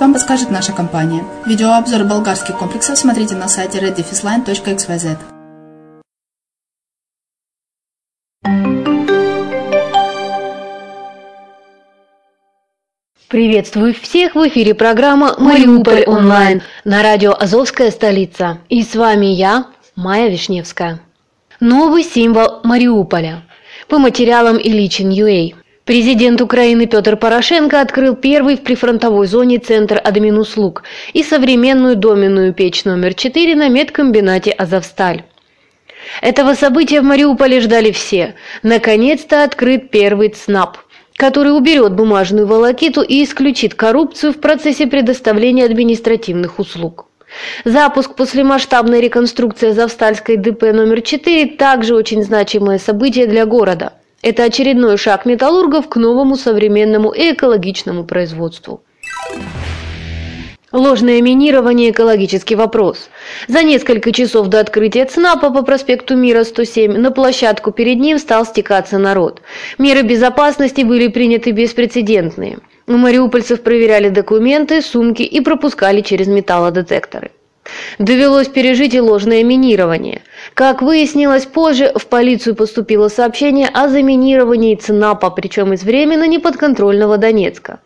вам подскажет наша компания. Видеообзор болгарских комплексов смотрите на сайте reddefisline.xyz. Приветствую всех в эфире программа «Мариуполь онлайн» на радио «Азовская столица». И с вами я, Майя Вишневская. Новый символ Мариуполя. По материалам Ильичин.ua. Президент Украины Петр Порошенко открыл первый в прифронтовой зоне центр админуслуг и современную доменную печь номер 4 на медкомбинате «Азовсталь». Этого события в Мариуполе ждали все. Наконец-то открыт первый ЦНАП, который уберет бумажную волокиту и исключит коррупцию в процессе предоставления административных услуг. Запуск после масштабной реконструкции Завстальской ДП номер 4 также очень значимое событие для города. Это очередной шаг металлургов к новому современному и экологичному производству. Ложное минирование – экологический вопрос. За несколько часов до открытия ЦНАПа по проспекту Мира 107 на площадку перед ним стал стекаться народ. Меры безопасности были приняты беспрецедентные. У мариупольцев проверяли документы, сумки и пропускали через металлодетекторы. Довелось пережить и ложное минирование. Как выяснилось позже, в полицию поступило сообщение о заминировании ЦНАПа, причем из временно неподконтрольного Донецка.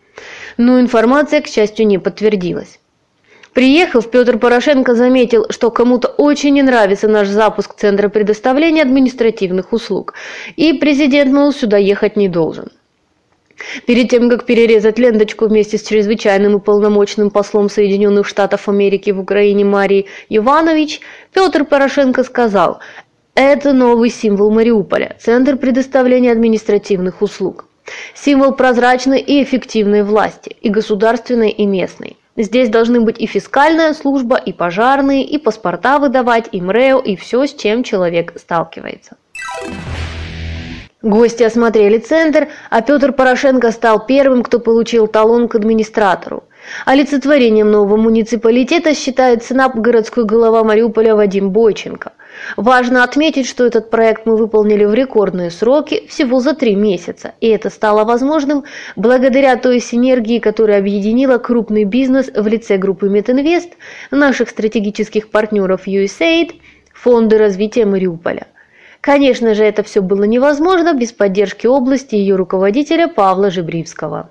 Но информация, к счастью, не подтвердилась. Приехав, Петр Порошенко заметил, что кому-то очень не нравится наш запуск Центра предоставления административных услуг, и президент, мол, сюда ехать не должен. Перед тем, как перерезать ленточку вместе с чрезвычайным и полномочным послом Соединенных Штатов Америки в Украине Марией Иванович, Петр Порошенко сказал, это новый символ Мариуполя, Центр предоставления административных услуг. Символ прозрачной и эффективной власти, и государственной, и местной. Здесь должны быть и фискальная служба, и пожарные, и паспорта выдавать, и МРЭО, и все, с чем человек сталкивается. Гости осмотрели центр, а Петр Порошенко стал первым, кто получил талон к администратору. Олицетворением нового муниципалитета считает СНАП городской голова Мариуполя Вадим Бойченко. Важно отметить, что этот проект мы выполнили в рекордные сроки, всего за три месяца, и это стало возможным благодаря той синергии, которая объединила крупный бизнес в лице группы Метинвест, наших стратегических партнеров USAID, Фонда развития Мариуполя. Конечно же, это все было невозможно без поддержки области и ее руководителя Павла Жибривского.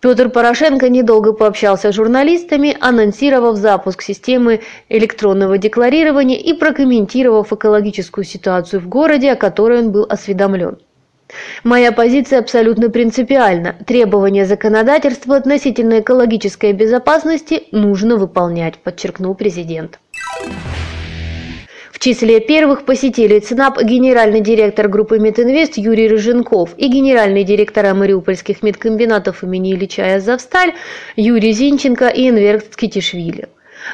Петр Порошенко недолго пообщался с журналистами, анонсировав запуск системы электронного декларирования и прокомментировав экологическую ситуацию в городе, о которой он был осведомлен. Моя позиция абсолютно принципиальна. Требования законодательства относительно экологической безопасности нужно выполнять, подчеркнул президент числе первых посетили ЦНАП генеральный директор группы Метинвест Юрий Рыженков и генеральные директора мариупольских медкомбинатов имени Ильича Завсталь Юрий Зинченко и Энверт Скитишвили.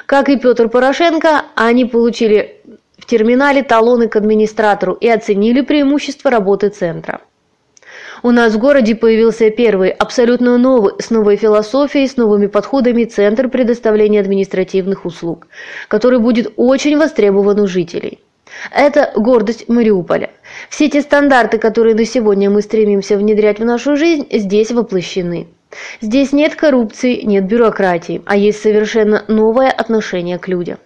Как и Петр Порошенко, они получили в терминале талоны к администратору и оценили преимущества работы центра. У нас в городе появился первый, абсолютно новый, с новой философией, с новыми подходами центр предоставления административных услуг, который будет очень востребован у жителей. Это гордость Мариуполя. Все те стандарты, которые на сегодня мы стремимся внедрять в нашу жизнь, здесь воплощены. Здесь нет коррупции, нет бюрократии, а есть совершенно новое отношение к людям.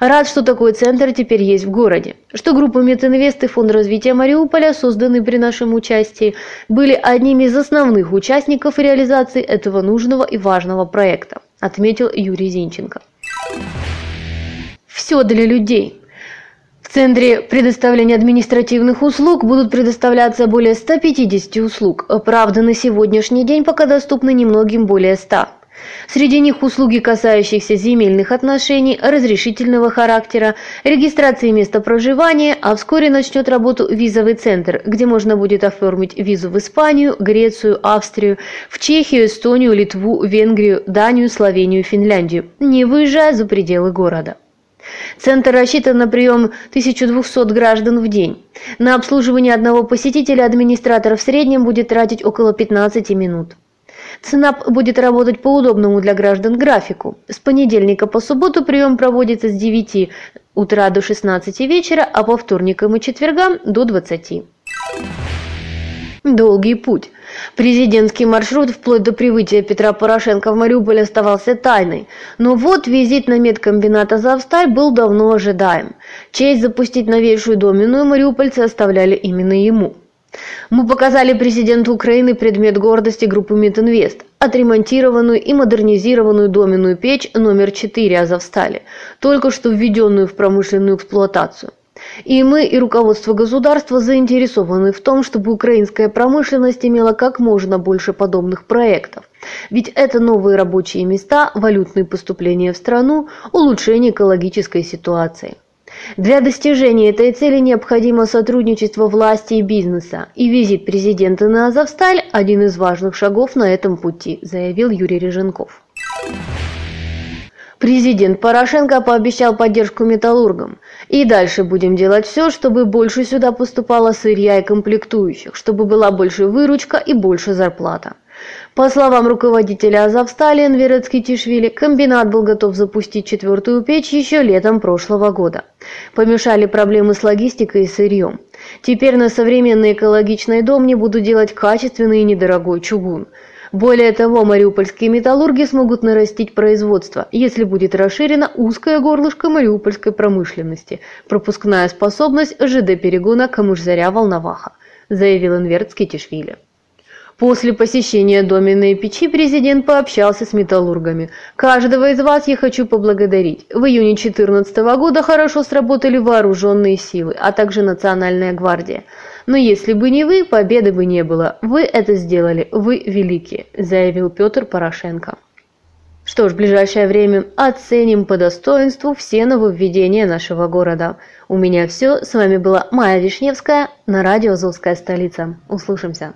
Рад, что такой центр теперь есть в городе, что группа Метинвест и Фонд развития Мариуполя, созданные при нашем участии, были одними из основных участников реализации этого нужного и важного проекта, отметил Юрий Зинченко. Все для людей. В Центре предоставления административных услуг будут предоставляться более 150 услуг. Правда, на сегодняшний день пока доступны немногим более 100. Среди них услуги, касающиеся земельных отношений, разрешительного характера, регистрации места проживания, а вскоре начнет работу визовый центр, где можно будет оформить визу в Испанию, Грецию, Австрию, в Чехию, Эстонию, Литву, Венгрию, Данию, Словению, Финляндию, не выезжая за пределы города. Центр рассчитан на прием 1200 граждан в день. На обслуживание одного посетителя администратор в среднем будет тратить около 15 минут. ЦНАП будет работать по удобному для граждан графику. С понедельника по субботу прием проводится с 9 утра до 16 вечера, а по вторникам и четвергам до 20. Долгий путь. Президентский маршрут вплоть до прибытия Петра Порошенко в Мариуполь оставался тайной. Но вот визит на медкомбинат «Азовсталь» был давно ожидаем. Честь запустить новейшую доменную мариупольцы оставляли именно ему. Мы показали президенту Украины предмет гордости группы Мидинвест – отремонтированную и модернизированную доменную печь номер 4 Азовстали, только что введенную в промышленную эксплуатацию. И мы, и руководство государства заинтересованы в том, чтобы украинская промышленность имела как можно больше подобных проектов. Ведь это новые рабочие места, валютные поступления в страну, улучшение экологической ситуации. Для достижения этой цели необходимо сотрудничество власти и бизнеса, и визит президента на Азовсталь – один из важных шагов на этом пути, заявил Юрий Реженков. Президент Порошенко пообещал поддержку металлургам. И дальше будем делать все, чтобы больше сюда поступало сырья и комплектующих, чтобы была больше выручка и больше зарплата. По словам руководителя Азовстали Энвера Цкитишвили, комбинат был готов запустить четвертую печь еще летом прошлого года. Помешали проблемы с логистикой и сырьем. Теперь на современный экологичный дом не будут делать качественный и недорогой чугун. Более того, мариупольские металлурги смогут нарастить производство, если будет расширена узкое горлышко мариупольской промышленности, пропускная способность ЖД-перегона Камыш-Заря-Волноваха, заявил Энверт Скитишвили. После посещения доменной печи президент пообщался с металлургами. «Каждого из вас я хочу поблагодарить. В июне 2014 года хорошо сработали вооруженные силы, а также Национальная гвардия. Но если бы не вы, победы бы не было. Вы это сделали, вы великие», заявил Петр Порошенко. Что ж, в ближайшее время оценим по достоинству все нововведения нашего города. У меня все. С вами была Майя Вишневская на радио «Азовская столица». Услышимся.